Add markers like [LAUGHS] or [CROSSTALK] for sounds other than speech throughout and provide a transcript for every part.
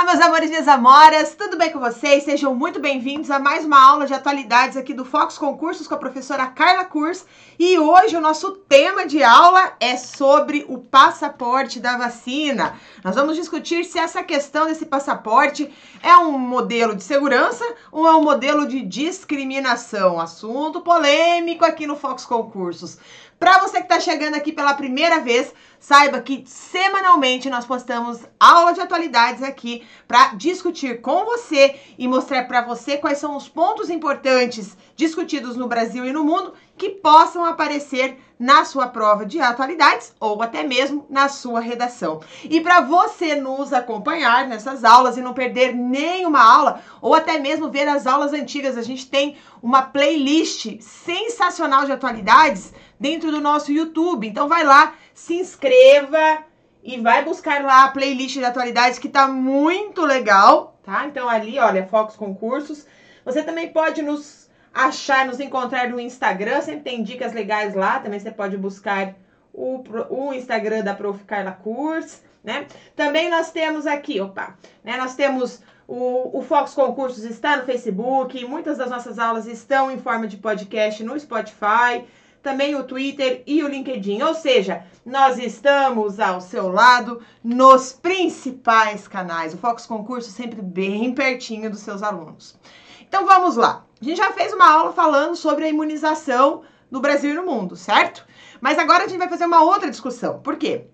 Olá, meus amores e minhas amoras, tudo bem com vocês? Sejam muito bem-vindos a mais uma aula de atualidades aqui do Fox Concursos com a professora Carla Kurs. E hoje o nosso tema de aula é sobre o passaporte da vacina. Nós vamos discutir se essa questão desse passaporte é um modelo de segurança ou é um modelo de discriminação. Assunto polêmico aqui no Fox Concursos. Para você que está chegando aqui pela primeira vez, saiba que semanalmente nós postamos aula de atualidades aqui para discutir com você e mostrar para você quais são os pontos importantes discutidos no Brasil e no mundo que possam aparecer na sua prova de atualidades ou até mesmo na sua redação. E para você nos acompanhar nessas aulas e não perder nenhuma aula ou até mesmo ver as aulas antigas, a gente tem uma playlist sensacional de atualidades dentro do nosso YouTube. Então vai lá, se inscreva e vai buscar lá a playlist de atualidades que tá muito legal, tá? Então ali, olha, Focos Concursos. Você também pode nos achar, nos encontrar no Instagram, sempre tem dicas legais lá. Também você pode buscar o, o Instagram da Prof. Carla Kurs, né? Também nós temos aqui, opa, né? Nós temos o, o Fox Concursos está no Facebook, muitas das nossas aulas estão em forma de podcast no Spotify também o Twitter e o LinkedIn. Ou seja, nós estamos ao seu lado nos principais canais. O Fox Concurso sempre bem pertinho dos seus alunos. Então vamos lá. A gente já fez uma aula falando sobre a imunização no Brasil e no mundo, certo? Mas agora a gente vai fazer uma outra discussão. Por quê?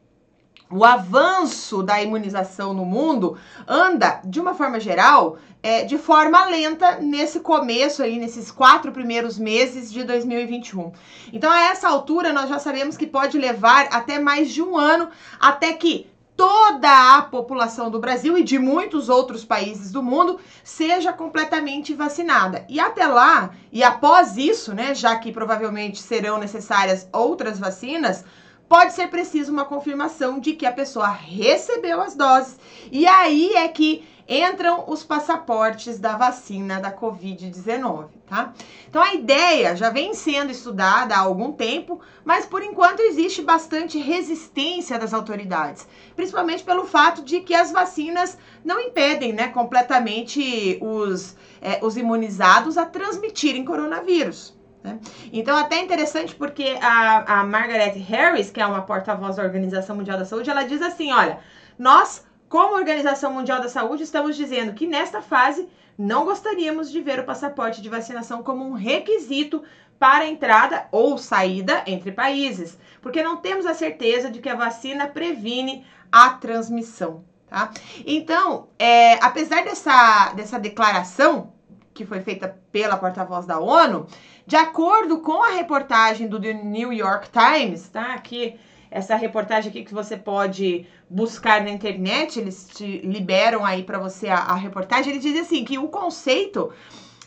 o avanço da imunização no mundo anda, de uma forma geral, é, de forma lenta nesse começo aí, nesses quatro primeiros meses de 2021. Então, a essa altura, nós já sabemos que pode levar até mais de um ano até que toda a população do Brasil e de muitos outros países do mundo seja completamente vacinada. E até lá, e após isso, né, já que provavelmente serão necessárias outras vacinas, pode ser preciso uma confirmação de que a pessoa recebeu as doses. E aí é que entram os passaportes da vacina da Covid-19, tá? Então a ideia já vem sendo estudada há algum tempo, mas por enquanto existe bastante resistência das autoridades, principalmente pelo fato de que as vacinas não impedem, né, completamente os, é, os imunizados a transmitirem coronavírus. Né? Então, até interessante porque a, a Margaret Harris, que é uma porta-voz da Organização Mundial da Saúde, ela diz assim: olha, nós, como Organização Mundial da Saúde, estamos dizendo que nesta fase não gostaríamos de ver o passaporte de vacinação como um requisito para entrada ou saída entre países, porque não temos a certeza de que a vacina previne a transmissão. Tá? Então, é, apesar dessa, dessa declaração que foi feita pela porta-voz da ONU, de acordo com a reportagem do The New York Times, tá? Aqui, essa reportagem aqui que você pode buscar na internet, eles te liberam aí para você a, a, reportagem, ele diz assim que o conceito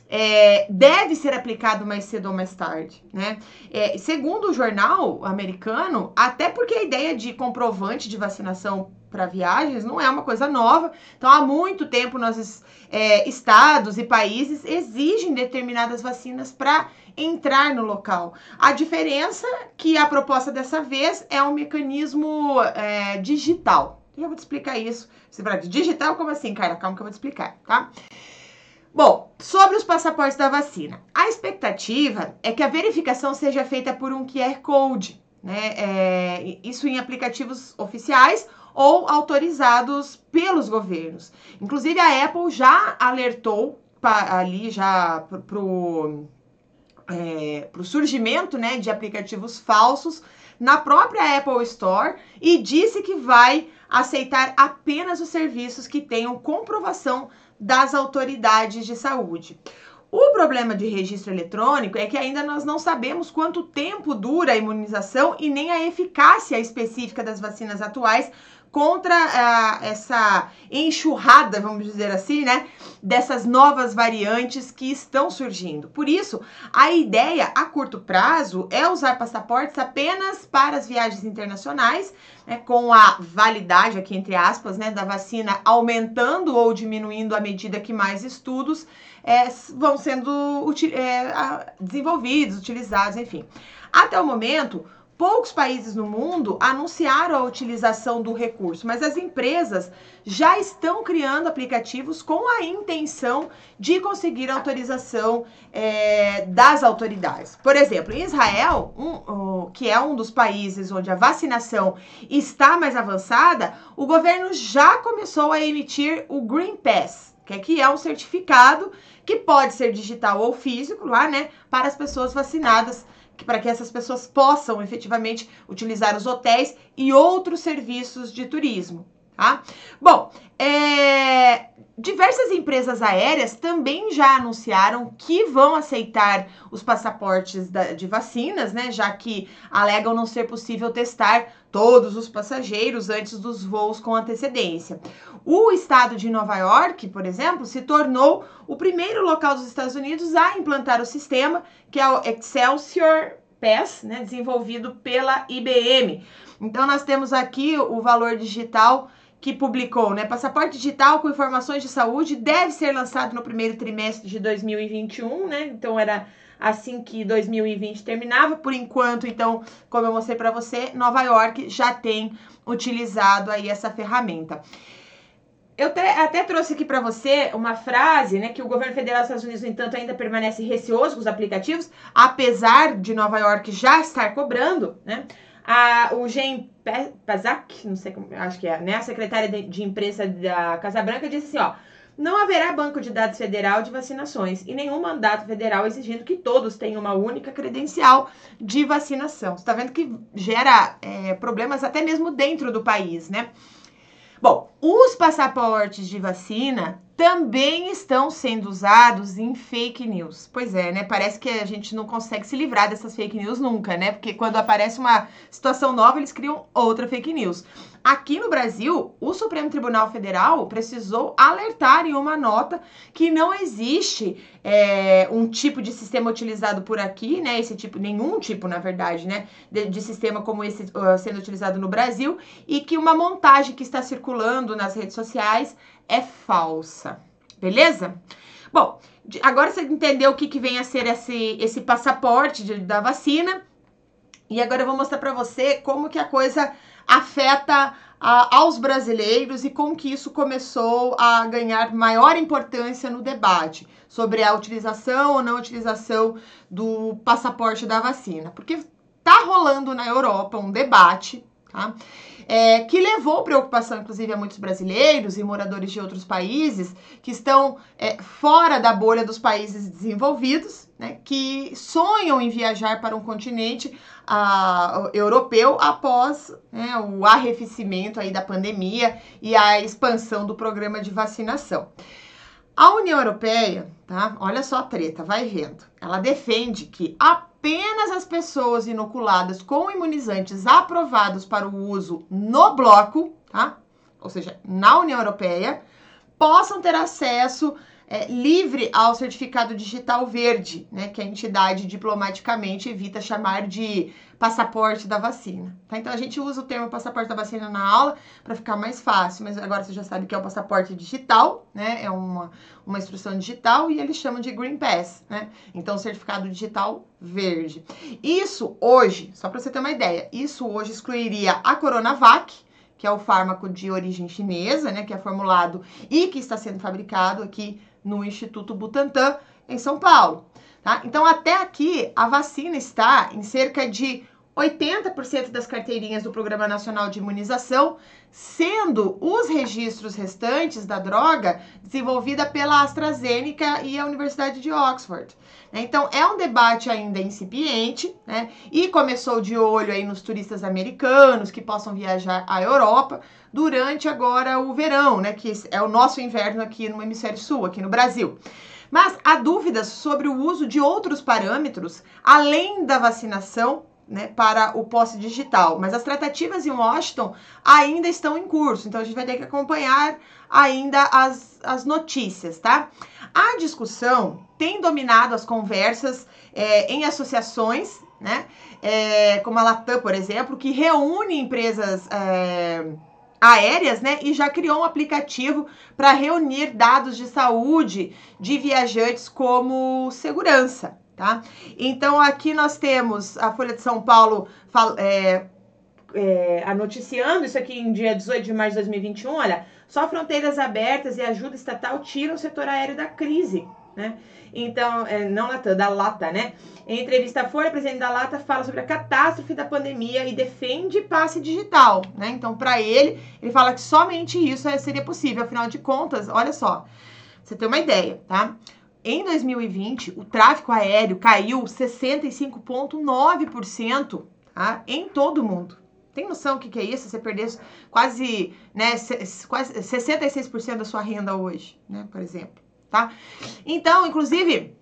é, deve ser aplicado mais cedo ou mais tarde, né? É, segundo o jornal americano, até porque a ideia de comprovante de vacinação para viagens não é uma coisa nova. Então, há muito tempo, nossos é, estados e países exigem determinadas vacinas para entrar no local. A diferença que a proposta dessa vez é um mecanismo é, digital. Eu vou te explicar isso. Você vai digital como assim, cara? Calma que eu vou te explicar, tá? Bom, sobre os passaportes da vacina. A expectativa é que a verificação seja feita por um QR Code, né? É, isso em aplicativos oficiais ou autorizados pelos governos. Inclusive, a Apple já alertou pra, ali já para o é, surgimento né, de aplicativos falsos na própria Apple Store e disse que vai aceitar apenas os serviços que tenham comprovação das autoridades de saúde. O problema de registro eletrônico é que ainda nós não sabemos quanto tempo dura a imunização e nem a eficácia específica das vacinas atuais contra essa enxurrada, vamos dizer assim, né, dessas novas variantes que estão surgindo. Por isso, a ideia a curto prazo é usar passaportes apenas para as viagens internacionais, né, com a validade aqui entre aspas, né, da vacina aumentando ou diminuindo à medida que mais estudos é, vão sendo é, desenvolvidos, utilizados, enfim. Até o momento, poucos países no mundo anunciaram a utilização do recurso, mas as empresas já estão criando aplicativos com a intenção de conseguir autorização é, das autoridades. Por exemplo, em Israel, um, que é um dos países onde a vacinação está mais avançada, o governo já começou a emitir o Green Pass, que é um certificado que pode ser digital ou físico lá, né, para as pessoas vacinadas para que essas pessoas possam efetivamente utilizar os hotéis e outros serviços de turismo. Tá? Bom, é, diversas empresas aéreas também já anunciaram que vão aceitar os passaportes da, de vacinas, né? Já que alegam não ser possível testar todos os passageiros antes dos voos com antecedência. O estado de Nova York, por exemplo, se tornou o primeiro local dos Estados Unidos a implantar o sistema, que é o Excelsior Pass, né, desenvolvido pela IBM. Então nós temos aqui o valor digital que publicou, né? Passaporte digital com informações de saúde deve ser lançado no primeiro trimestre de 2021, né? Então era assim que 2020 terminava. Por enquanto, então, como eu mostrei para você, Nova York já tem utilizado aí essa ferramenta. Eu até trouxe aqui para você uma frase, né, que o governo federal dos Estados Unidos, no entanto, ainda permanece receoso com os aplicativos, apesar de Nova York já estar cobrando, né? A, o Jean Pazak, não sei como, acho que é, né, a secretária de, de imprensa da Casa Branca disse assim, ó, não haverá banco de dados federal de vacinações e nenhum mandato federal exigindo que todos tenham uma única credencial de vacinação. Você está vendo que gera é, problemas até mesmo dentro do país, né? Bom, os passaportes de vacina também estão sendo usados em fake news. Pois é, né? Parece que a gente não consegue se livrar dessas fake news nunca, né? Porque quando aparece uma situação nova, eles criam outra fake news. Aqui no Brasil, o Supremo Tribunal Federal precisou alertar em uma nota que não existe é, um tipo de sistema utilizado por aqui, né? Esse tipo, nenhum tipo, na verdade, né? De, de sistema como esse uh, sendo utilizado no Brasil, e que uma montagem que está circulando nas redes sociais é falsa. Beleza? Bom, agora você entendeu o que, que vem a ser esse, esse passaporte de, da vacina. E agora eu vou mostrar para você como que a coisa afeta a, aos brasileiros e como que isso começou a ganhar maior importância no debate sobre a utilização ou não utilização do passaporte da vacina. Porque tá rolando na Europa um debate, tá? é, que levou preocupação, inclusive, a muitos brasileiros e moradores de outros países que estão é, fora da bolha dos países desenvolvidos, né, que sonham em viajar para um continente a, europeu após né, o arrefecimento aí da pandemia e a expansão do programa de vacinação. A União Europeia, tá? Olha só a treta, vai vendo. Ela defende que apenas as pessoas inoculadas com imunizantes aprovados para o uso no bloco, tá? Ou seja, na União Europeia, possam ter acesso é, livre ao certificado digital verde, né, que a entidade diplomaticamente evita chamar de passaporte da vacina. Tá? Então a gente usa o termo passaporte da vacina na aula para ficar mais fácil, mas agora você já sabe que é o passaporte digital, né? É uma, uma instrução digital e eles chamam de Green Pass, né? Então certificado digital verde. Isso hoje, só para você ter uma ideia, isso hoje excluiria a Coronavac, que é o fármaco de origem chinesa, né, que é formulado e que está sendo fabricado aqui no Instituto Butantan, em São Paulo. Tá? Então, até aqui, a vacina está em cerca de 80% das carteirinhas do Programa Nacional de Imunização, sendo os registros restantes da droga desenvolvida pela AstraZeneca e a Universidade de Oxford. Então, é um debate ainda incipiente, né? E começou de olho aí nos turistas americanos que possam viajar à Europa durante agora o verão, né? Que é o nosso inverno aqui no hemisfério sul, aqui no Brasil. Mas há dúvidas sobre o uso de outros parâmetros além da vacinação né, para o posse digital. Mas as tratativas em Washington ainda estão em curso, então a gente vai ter que acompanhar ainda as, as notícias, tá? A discussão tem dominado as conversas é, em associações, né? É, como a Latam, por exemplo, que reúne empresas. É, aéreas, né? E já criou um aplicativo para reunir dados de saúde de viajantes como segurança. tá? Então aqui nós temos a Folha de São Paulo é, é, noticiando isso aqui em dia 18 de março de 2021, olha, só fronteiras abertas e ajuda estatal tiram o setor aéreo da crise, né? Então, é, não Latam, da Lata, né? Em entrevista à Folha, o presidente da Lata fala sobre a catástrofe da pandemia e defende passe digital, né? Então, para ele, ele fala que somente isso seria possível. Afinal de contas, olha só, você tem uma ideia, tá? Em 2020, o tráfego aéreo caiu 65,9% tá? em todo o mundo. Tem noção do que, que é isso? Você perder quase, né, quase 66% da sua renda hoje, né, por exemplo, tá? Então, inclusive,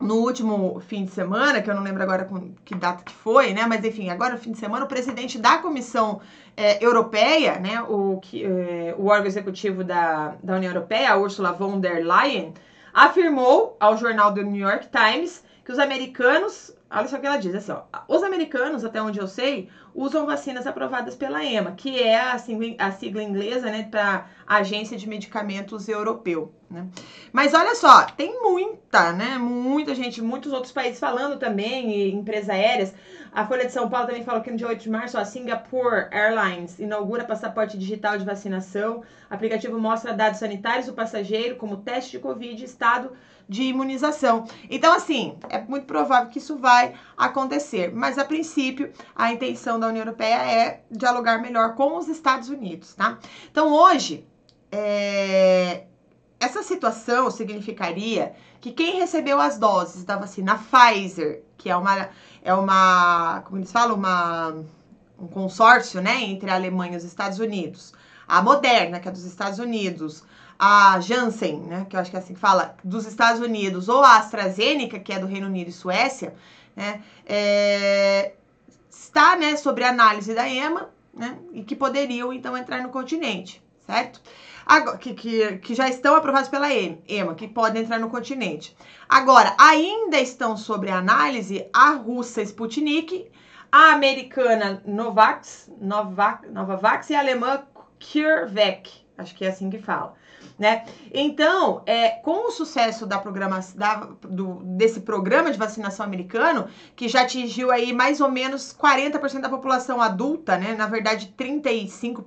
no último fim de semana, que eu não lembro agora com que data que foi, né? Mas enfim, agora no fim de semana, o presidente da Comissão é, Europeia, né? O, que, é, o órgão executivo da, da União Europeia, Ursula von der Leyen, afirmou ao jornal do New York Times que os americanos Olha só o que ela diz, assim, ó, os americanos, até onde eu sei, usam vacinas aprovadas pela EMA, que é a sigla, a sigla inglesa, né, para Agência de Medicamentos Europeu, né? Mas olha só, tem muita, né, muita gente, muitos outros países falando também, e empresas aéreas. A Folha de São Paulo também falou que no dia 8 de março, a Singapore Airlines inaugura passaporte digital de vacinação. O aplicativo mostra dados sanitários do passageiro, como teste de Covid, estado de imunização. Então, assim, é muito provável que isso vai acontecer. Mas, a princípio, a intenção da União Europeia é dialogar melhor com os Estados Unidos, tá? Então, hoje, é... essa situação significaria que quem recebeu as doses da vacina Pfizer, que é uma, é uma como eles falam, uma, um consórcio, né, entre a Alemanha e os Estados Unidos, a Moderna, que é dos Estados Unidos, a Janssen, né, que eu acho que é assim que fala, dos Estados Unidos, ou a AstraZeneca, que é do Reino Unido e Suécia, né, é, está, né, sobre análise da EMA, né, e que poderiam, então, entrar no continente, certo? Agora, que, que, que já estão aprovados pela EMA, que podem entrar no continente. Agora, ainda estão sobre análise a russa Sputnik, a americana Novax, Novak, Novavax e a alemã CureVac, acho que é assim que fala né? Então, é, com o sucesso da da, do, desse programa de vacinação americano, que já atingiu aí mais ou menos 40% da população adulta, né? Na verdade, 35%,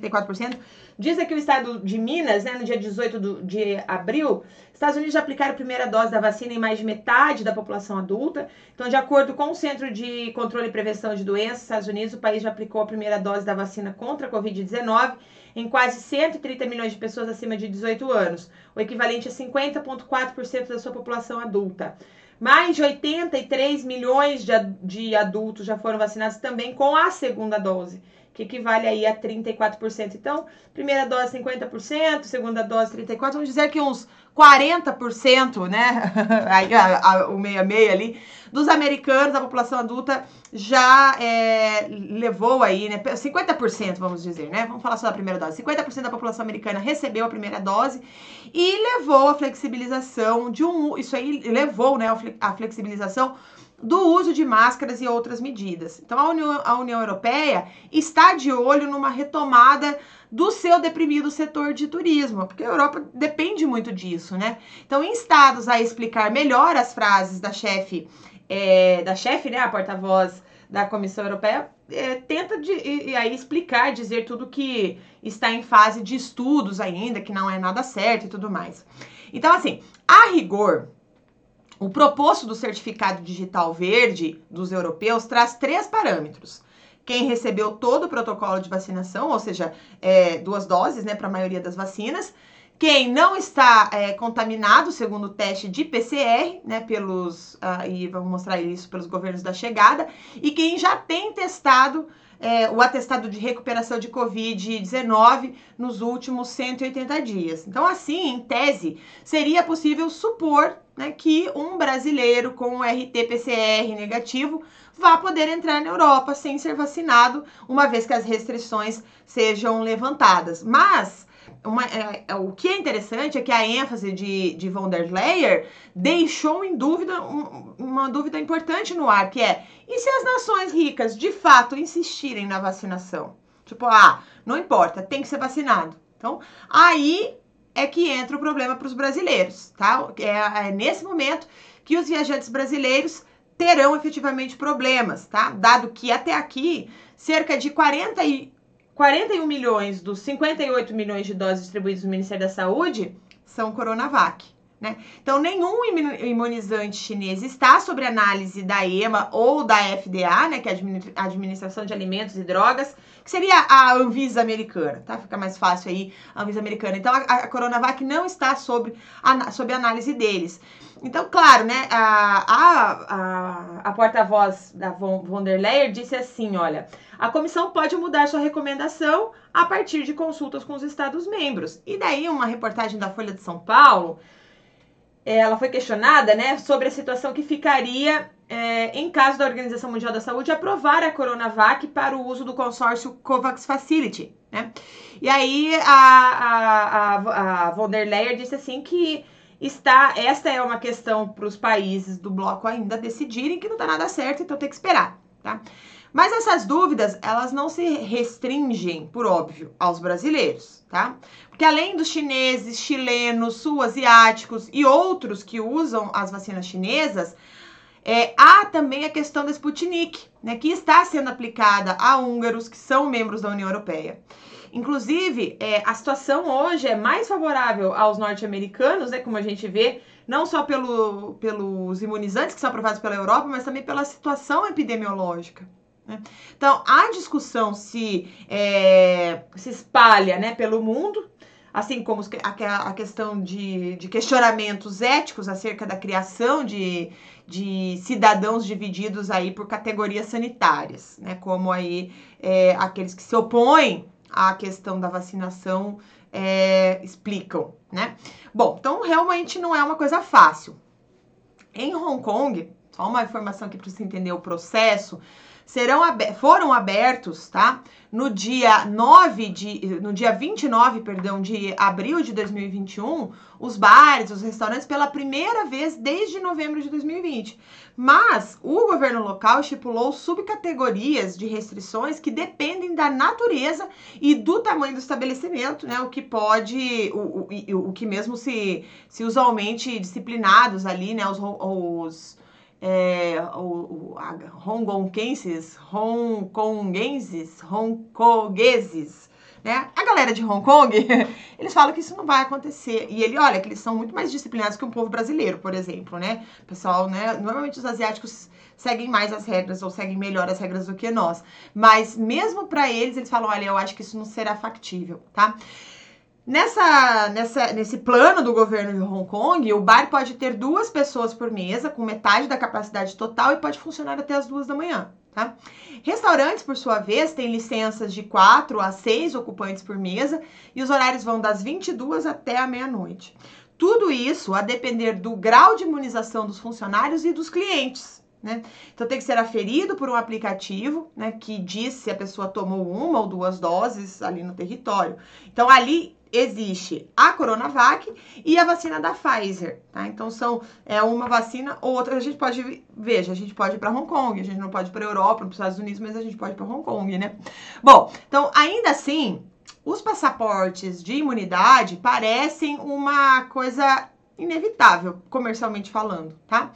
34%. Diz aqui o estado de Minas, né, no dia 18 do, de abril, Estados Unidos já aplicaram a primeira dose da vacina em mais de metade da população adulta. Então, de acordo com o Centro de Controle e Prevenção de Doenças, Estados Unidos, o país já aplicou a primeira dose da vacina contra a Covid-19 em quase 130 milhões de pessoas acima de 18 anos, o equivalente a 50,4% da sua população adulta. Mais de 83 milhões de, adultos já foram vacinados também com a segunda dose que equivale aí a 34%. Então, primeira dose 50%, segunda dose 34%, vamos dizer que uns 40%, né? [LAUGHS] aí, a, a, o meia-meia ali, dos americanos, da população adulta, já é, levou aí, né? 50%, vamos dizer, né? Vamos falar só da primeira dose. 50% da população americana recebeu a primeira dose e levou a flexibilização de um. Isso aí levou, né? A flexibilização do uso de máscaras e outras medidas. Então, a União, a União Europeia está de olho numa retomada do seu deprimido setor de turismo, porque a Europa depende muito disso, né? Então, instados a explicar melhor as frases da chefe, é, da chefe, né, a porta-voz da Comissão Europeia, é, tenta de, e, e aí explicar, dizer tudo que está em fase de estudos ainda, que não é nada certo e tudo mais. Então, assim, a rigor, o proposto do certificado digital verde dos europeus traz três parâmetros. Quem recebeu todo o protocolo de vacinação, ou seja, é, duas doses, né, para a maioria das vacinas. Quem não está é, contaminado, segundo o teste de PCR, né, pelos, uh, e vamos mostrar isso pelos governos da chegada, e quem já tem testado é, o atestado de recuperação de Covid-19 nos últimos 180 dias. Então, assim, em tese, seria possível supor né, que um brasileiro com RT-PCR negativo vá poder entrar na Europa sem ser vacinado, uma vez que as restrições sejam levantadas. Mas uma, é, é, o que é interessante é que a ênfase de, de Leyen deixou em dúvida um, uma dúvida importante no ar, que é e se as nações ricas de fato insistirem na vacinação? Tipo, ah, não importa, tem que ser vacinado. Então, aí é que entra o problema para os brasileiros, tá? É, é, nesse momento que os viajantes brasileiros terão efetivamente problemas, tá? Dado que até aqui cerca de 40 e 41 milhões dos 58 milhões de doses distribuídos no Ministério da Saúde são Coronavac. Né? Então, nenhum imunizante chinês está sob análise da EMA ou da FDA, né, que é a Administração de Alimentos e Drogas, que seria a Anvisa americana, tá? Fica mais fácil aí, a Anvisa americana. Então, a, a Coronavac não está sob, a, sob análise deles. Então, claro, né, a, a, a, porta-voz da von der Leyen disse assim, olha, a comissão pode mudar sua recomendação a partir de consultas com os Estados-membros. E daí, uma reportagem da Folha de São Paulo ela foi questionada né, sobre a situação que ficaria é, em caso da Organização Mundial da Saúde aprovar a Coronavac para o uso do consórcio COVAX Facility. Né? E aí a, a, a, a von der Leyen disse assim que está esta é uma questão para os países do bloco ainda decidirem que não está nada certo, então tem que esperar. Tá? Mas essas dúvidas, elas não se restringem, por óbvio, aos brasileiros, tá? Porque além dos chineses, chilenos, sul-asiáticos e outros que usam as vacinas chinesas, é, há também a questão da Sputnik, né, que está sendo aplicada a húngaros que são membros da União Europeia. Inclusive, é, a situação hoje é mais favorável aos norte-americanos, né, como a gente vê, não só pelo, pelos imunizantes que são aprovados pela Europa, mas também pela situação epidemiológica. Né? Então, a discussão se, é, se espalha né, pelo mundo, assim como a, questão de, de, questionamentos éticos acerca da criação de, de, cidadãos divididos aí por categorias sanitárias, né? Como aí é, aqueles que se opõem à questão da vacinação é, explicam, né? Bom, então realmente não é uma coisa fácil. Em Hong Kong, só uma informação aqui para você entender o processo serão foram abertos, tá? No dia 9 de no dia 29, perdão, de abril de 2021, os bares, os restaurantes pela primeira vez desde novembro de 2020. Mas o governo local estipulou subcategorias de restrições que dependem da natureza e do tamanho do estabelecimento, né? O que pode, o, o, o que mesmo se, se usualmente disciplinados ali, né? Os, os é, o, o, hongkonguenses, hongkonguenses, hongkongueses, né? A galera de Hong Kong, [LAUGHS] eles falam que isso não vai acontecer. E ele, olha, que eles são muito mais disciplinados que o povo brasileiro, por exemplo, né? Pessoal, né? Normalmente os asiáticos seguem mais as regras ou seguem melhor as regras do que nós. Mas mesmo para eles, eles falam, olha, eu acho que isso não será factível, tá? Nessa, nessa, nesse plano do governo de Hong Kong, o bar pode ter duas pessoas por mesa, com metade da capacidade total, e pode funcionar até as duas da manhã. Tá? Restaurantes, por sua vez, têm licenças de quatro a seis ocupantes por mesa e os horários vão das 22 até a meia-noite. Tudo isso a depender do grau de imunização dos funcionários e dos clientes. Né? Então tem que ser aferido por um aplicativo né, que diz se a pessoa tomou uma ou duas doses ali no território. Então ali existe a Coronavac e a vacina da Pfizer, tá? Então são é uma vacina ou outra. A gente pode, veja, a gente pode ir para Hong Kong, a gente não pode ir para Europa, para os Estados Unidos, mas a gente pode ir para Hong Kong, né? Bom, então ainda assim, os passaportes de imunidade parecem uma coisa inevitável, comercialmente falando, tá?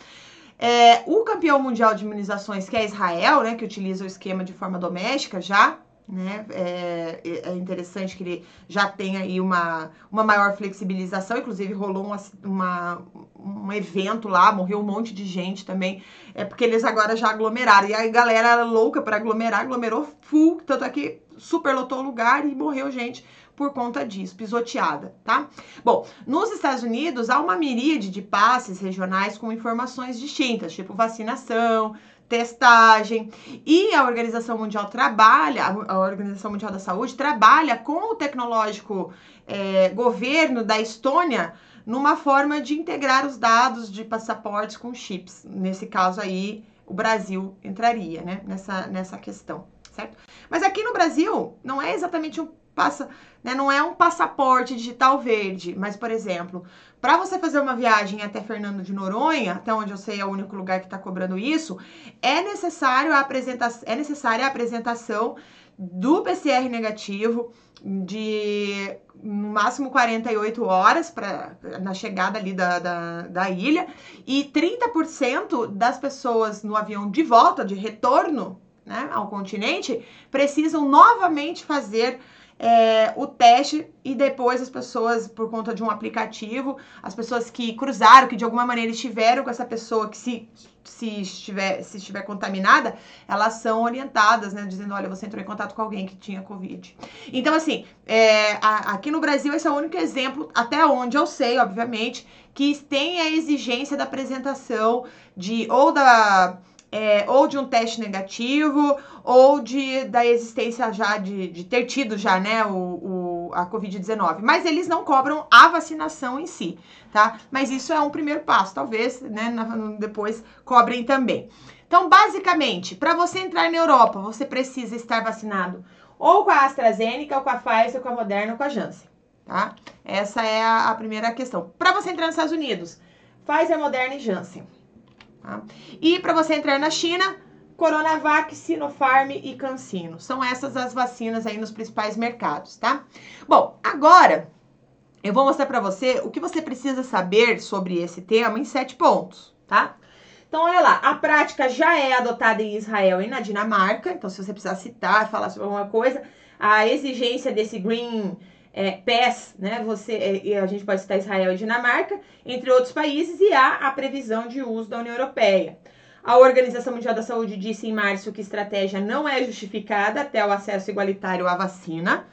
É, o campeão mundial de imunizações, que é Israel, né, que utiliza o esquema de forma doméstica já, né? É, é, interessante que ele já tem aí uma, uma maior flexibilização, inclusive rolou uma, uma, um evento lá, morreu um monte de gente também, é porque eles agora já aglomeraram, e a galera era louca para aglomerar, aglomerou full, tanto é que superlotou o lugar e morreu gente por conta disso, pisoteada, tá? Bom, nos Estados Unidos há uma miríade de passes regionais com informações distintas, tipo vacinação, testagem. E a Organização Mundial trabalha, a Organização Mundial da Saúde trabalha com o tecnológico é, governo da Estônia numa forma de integrar os dados de passaportes com chips. Nesse caso aí, o Brasil entraria, né, nessa, nessa questão, certo? Mas aqui no Brasil, não é exatamente um passa, né, não é um passaporte digital verde, mas, por exemplo, para você fazer uma viagem até Fernando de Noronha, até onde eu sei é o único lugar que está cobrando isso, é necessário a apresentação, é necessária a apresentação do PCR negativo de no máximo 48 horas para na chegada ali da, da, da ilha e 30% das pessoas no avião de volta, de retorno né, ao continente, precisam novamente fazer é, o teste e depois as pessoas, por conta de um aplicativo, as pessoas que cruzaram, que de alguma maneira estiveram com essa pessoa que se, se, estiver, se estiver contaminada, elas são orientadas, né? Dizendo, olha, você entrou em contato com alguém que tinha Covid. Então, assim, é, a, aqui no Brasil esse é o único exemplo, até onde eu sei, obviamente, que tem a exigência da apresentação de ou da é, ou de um teste negativo, ou de da existência já de, de ter tido já, né, o, o a Covid-19. Mas eles não cobram a vacinação em si, tá? Mas isso é um primeiro passo, talvez, né, depois cobrem também. Então, basicamente, para você entrar na Europa, você precisa estar vacinado ou com a AstraZeneca, ou com a Pfizer, ou com a Moderna, ou com a Janssen, tá? Essa é a, a primeira questão. Para você entrar nos Estados Unidos, Pfizer, Moderna e Janssen. Tá? E para você entrar na China, Coronavac, Sinopharm e Cancino. São essas as vacinas aí nos principais mercados, tá? Bom, agora eu vou mostrar para você o que você precisa saber sobre esse tema em sete pontos, tá? Então, olha lá, a prática já é adotada em Israel e na Dinamarca. Então, se você precisar citar, falar sobre alguma coisa, a exigência desse Green é, PES, né? Você, é, a gente pode citar Israel e Dinamarca, entre outros países, e há a previsão de uso da União Europeia. A Organização Mundial da Saúde disse em março que estratégia não é justificada até o acesso igualitário à vacina.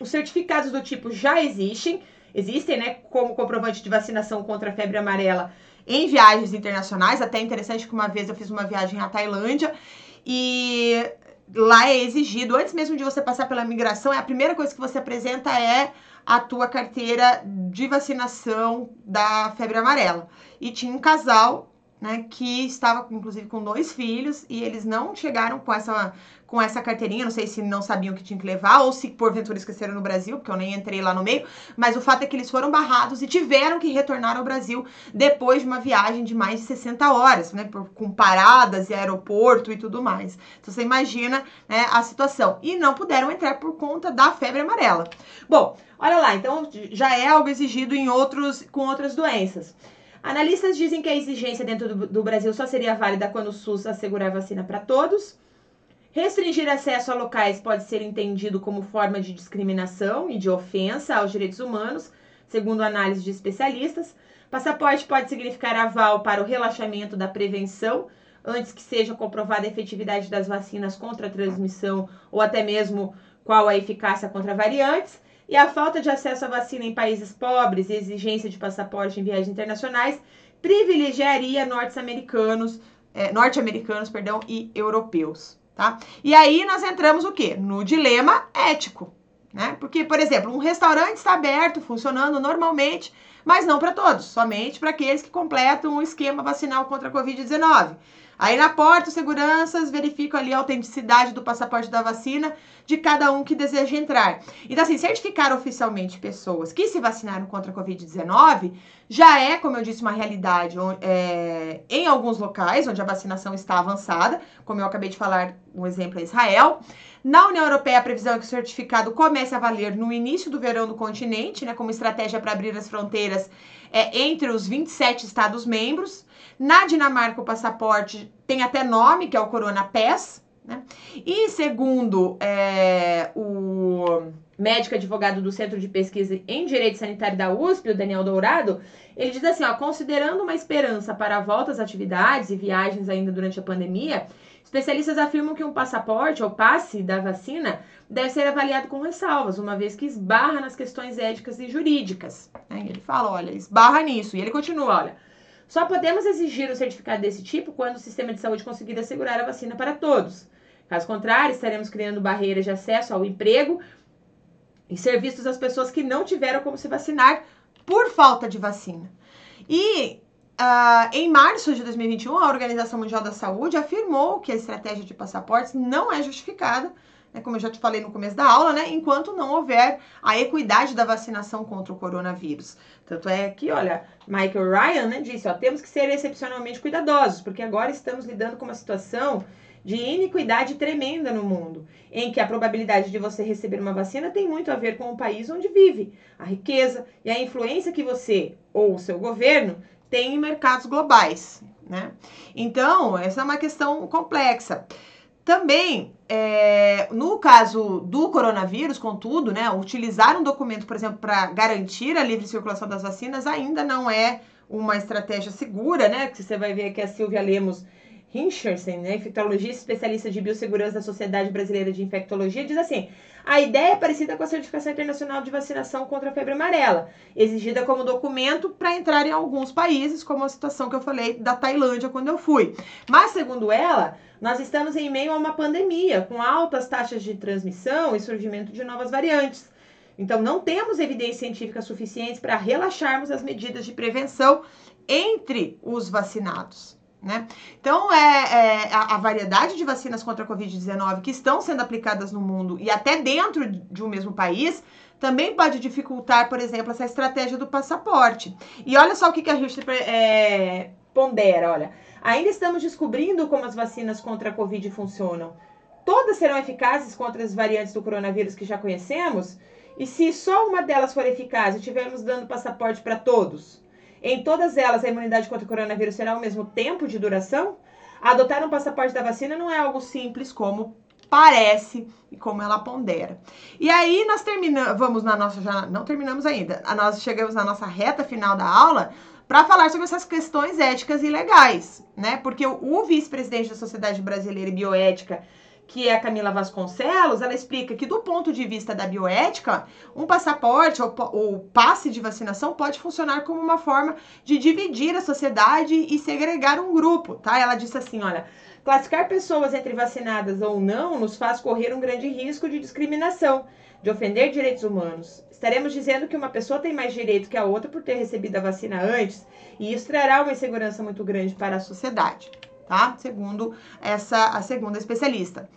Os certificados do tipo já existem, existem, né, como comprovante de vacinação contra a febre amarela em viagens internacionais. Até interessante que uma vez eu fiz uma viagem à Tailândia e lá é exigido, antes mesmo de você passar pela migração, é a primeira coisa que você apresenta é a tua carteira de vacinação da febre amarela. E tinha um casal né, que estava inclusive com dois filhos e eles não chegaram com essa com essa carteirinha, não sei se não sabiam que tinha que levar ou se porventura esqueceram no Brasil, porque eu nem entrei lá no meio, mas o fato é que eles foram barrados e tiveram que retornar ao Brasil depois de uma viagem de mais de 60 horas, né, por, com paradas e aeroporto e tudo mais. Então você imagina né, a situação. E não puderam entrar por conta da febre amarela. Bom, olha lá, então já é algo exigido em outros com outras doenças. Analistas dizem que a exigência dentro do, do Brasil só seria válida quando o SUS assegurar vacina para todos. Restringir acesso a locais pode ser entendido como forma de discriminação e de ofensa aos direitos humanos, segundo análise de especialistas. Passaporte pode significar aval para o relaxamento da prevenção, antes que seja comprovada a efetividade das vacinas contra a transmissão ou até mesmo qual a eficácia contra variantes. E a falta de acesso à vacina em países pobres e exigência de passaporte em viagens internacionais privilegiaria norte-americanos, é, norte-americanos, perdão, e europeus tá? E aí nós entramos o quê? No dilema ético, né? Porque, por exemplo, um restaurante está aberto, funcionando normalmente, mas não para todos, somente para aqueles que completam o esquema vacinal contra a Covid-19. Aí na porta, os seguranças verificam ali a autenticidade do passaporte da vacina de cada um que deseja entrar. Então, assim, certificar oficialmente pessoas que se vacinaram contra a Covid-19 já é, como eu disse, uma realidade é, em alguns locais onde a vacinação está avançada, como eu acabei de falar, um exemplo é Israel. Na União Europeia, a previsão é que o certificado comece a valer no início do verão do continente, né, como estratégia para abrir as fronteiras é, entre os 27 Estados-membros. Na Dinamarca, o passaporte tem até nome, que é o Corona Pass. Né? E segundo é, o médico advogado do Centro de Pesquisa em Direito Sanitário da USP, o Daniel Dourado, ele diz assim, ó, considerando uma esperança para a volta às atividades e viagens ainda durante a pandemia, especialistas afirmam que um passaporte ou passe da vacina deve ser avaliado com ressalvas, uma vez que esbarra nas questões éticas e jurídicas. Ele fala, olha, esbarra nisso. E ele continua, olha, só podemos exigir um certificado desse tipo quando o sistema de saúde conseguir assegurar a vacina para todos. Caso contrário, estaremos criando barreiras de acesso ao emprego e serviços às pessoas que não tiveram como se vacinar por falta de vacina. E uh, em março de 2021, a Organização Mundial da Saúde afirmou que a estratégia de passaportes não é justificada né, como eu já te falei no começo da aula, né, enquanto não houver a equidade da vacinação contra o coronavírus. Tanto é que, olha, Michael Ryan né, disse, ó, temos que ser excepcionalmente cuidadosos, porque agora estamos lidando com uma situação de iniquidade tremenda no mundo, em que a probabilidade de você receber uma vacina tem muito a ver com o país onde vive, a riqueza e a influência que você ou o seu governo tem em mercados globais, né? Então, essa é uma questão complexa. Também, é, no caso do coronavírus, contudo, né, utilizar um documento, por exemplo, para garantir a livre circulação das vacinas ainda não é uma estratégia segura, né? Que você vai ver aqui a Silvia Lemos Hinchersen, né, infectologista especialista de biossegurança da Sociedade Brasileira de Infectologia, diz assim: a ideia é parecida com a certificação internacional de vacinação contra a febre amarela, exigida como documento para entrar em alguns países, como a situação que eu falei da Tailândia quando eu fui. Mas, segundo ela, nós estamos em meio a uma pandemia, com altas taxas de transmissão e surgimento de novas variantes. Então, não temos evidências científicas suficientes para relaxarmos as medidas de prevenção entre os vacinados. Né? Então, é, é a, a, variedade de vacinas contra a Covid-19 que estão sendo aplicadas no mundo e até dentro de um mesmo país também pode dificultar, por exemplo, essa estratégia do passaporte. E olha só o que, que a Richter é, pondera, olha. Ainda estamos descobrindo como as vacinas contra a Covid funcionam. Todas serão eficazes contra as variantes do coronavírus que já conhecemos? E se só uma delas for eficaz e tivermos dando passaporte para todos? Em todas elas, a imunidade contra o coronavírus será o mesmo tempo de duração? Adotar um passaporte da vacina não é algo simples como parece e como ela pondera. E aí nós terminamos, vamos na nossa, já não terminamos ainda, nós chegamos na nossa reta final da aula para falar sobre essas questões éticas e legais, né? Porque o, vice-presidente da Sociedade Brasileira de Bioética que é a Camila Vasconcelos, ela explica que do ponto de vista da bioética, um passaporte ou, ou passe de vacinação pode funcionar como uma forma de dividir a sociedade e segregar um grupo, tá? Ela disse assim, olha, classificar pessoas entre vacinadas ou não nos faz correr um grande risco de discriminação, de ofender direitos humanos. Estaremos dizendo que uma pessoa tem mais direito que a outra por ter recebido a vacina antes, e isso trará uma insegurança muito grande para a sociedade tá? Segundo essa a segunda especialista.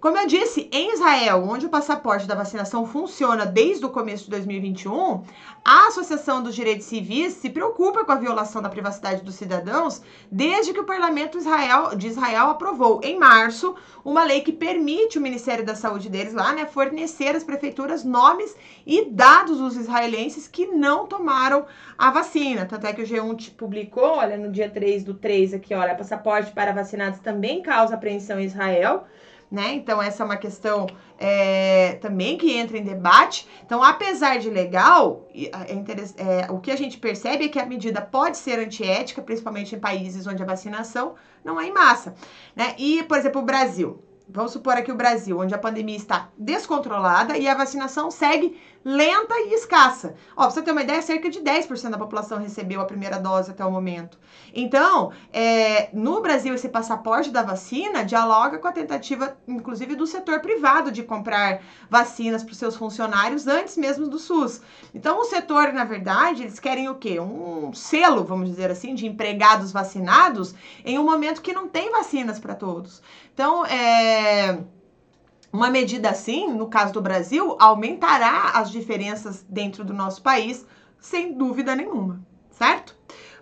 Como eu disse, em Israel, onde o passaporte da vacinação funciona desde o começo de 2021, a Associação dos Direitos Civis se preocupa com a violação da privacidade dos cidadãos desde que o parlamento Israel, de Israel aprovou, em março, uma lei que permite o Ministério da Saúde deles lá, né, fornecer às prefeituras nomes e dados dos israelenses que não tomaram a vacina. Tanto é que o G1 publicou, olha, no dia 3 do 3 aqui, olha, passaporte para vacinados também causa apreensão em Israel né? Então, essa é uma questão é, também que entra em debate. Então, apesar de legal, é, é, o que a gente percebe é que a medida pode ser antiética, principalmente em países onde a vacinação não é em massa. Né? E, por exemplo, o Brasil. Vamos supor aqui o Brasil, onde a pandemia está descontrolada e a vacinação segue lenta e escassa. Ó, pra você ter uma ideia, cerca de 10% da população recebeu a primeira dose até o momento. Então, é, no Brasil, esse passaporte da vacina dialoga com a tentativa, inclusive, do setor privado de comprar vacinas para seus funcionários antes mesmo do SUS. Então, o setor, na verdade, eles querem o quê? Um selo, vamos dizer assim, de empregados vacinados em um momento que não tem vacinas para todos. Então, é uma medida assim, no caso do Brasil, aumentará as diferenças dentro do nosso país, sem dúvida nenhuma, certo?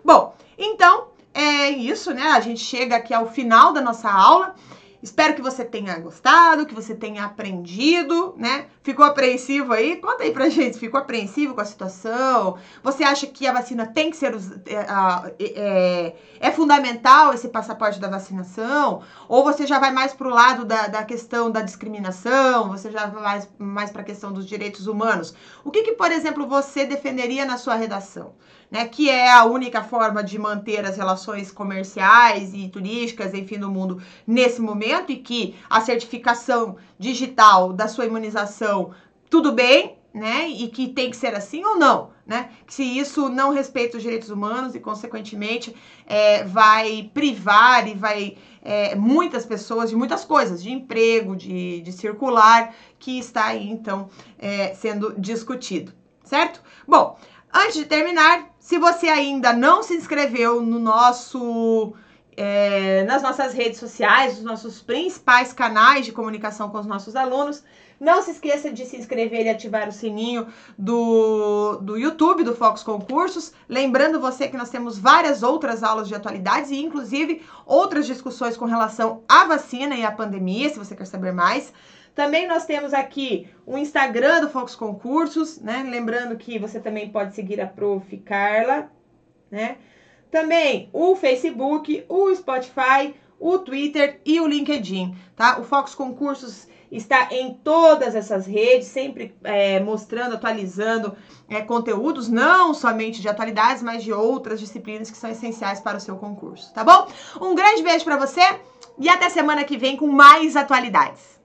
Bom, então é isso, né? A gente chega aqui ao final da nossa aula. Espero que você tenha gostado, que você tenha aprendido, né? Ficou apreensivo aí? Conta aí pra gente, ficou apreensivo com a situação? Você acha que a vacina tem que ser. É, é, é fundamental esse passaporte da vacinação? Ou você já vai mais pro lado da, da questão da discriminação? Você já vai mais, mais pra questão dos direitos humanos? O que, que, por exemplo, você defenderia na sua redação? Né, que é a única forma de manter as relações comerciais e turísticas, enfim, do mundo nesse momento, e que a certificação digital da sua imunização, tudo bem, né? E que tem que ser assim ou não, né? Se isso não respeita os direitos humanos e, consequentemente, é, vai privar e vai é, muitas pessoas de muitas coisas, de emprego, de, de circular, que está aí, então, é, sendo discutido, certo? Bom, antes de terminar, se você ainda não se inscreveu no nosso é, nas nossas redes sociais, os nossos principais canais de comunicação com os nossos alunos. Não se esqueça de se inscrever e ativar o sininho do, do YouTube do Focus Concursos. Lembrando você que nós temos várias outras aulas de atualidades e, inclusive, outras discussões com relação à vacina e à pandemia, se você quer saber mais. Também nós temos aqui o Instagram do Focus Concursos, né? Lembrando que você também pode seguir a Prof. Carla, né? Também o Facebook, o Spotify, o Twitter e o LinkedIn, tá? O Focus Concursos está em todas essas redes, sempre é, mostrando, atualizando é, conteúdos, não somente de atualidades, mas de outras disciplinas que são essenciais para o seu concurso, tá bom? Um grande beijo para você e até semana que vem com mais atualidades.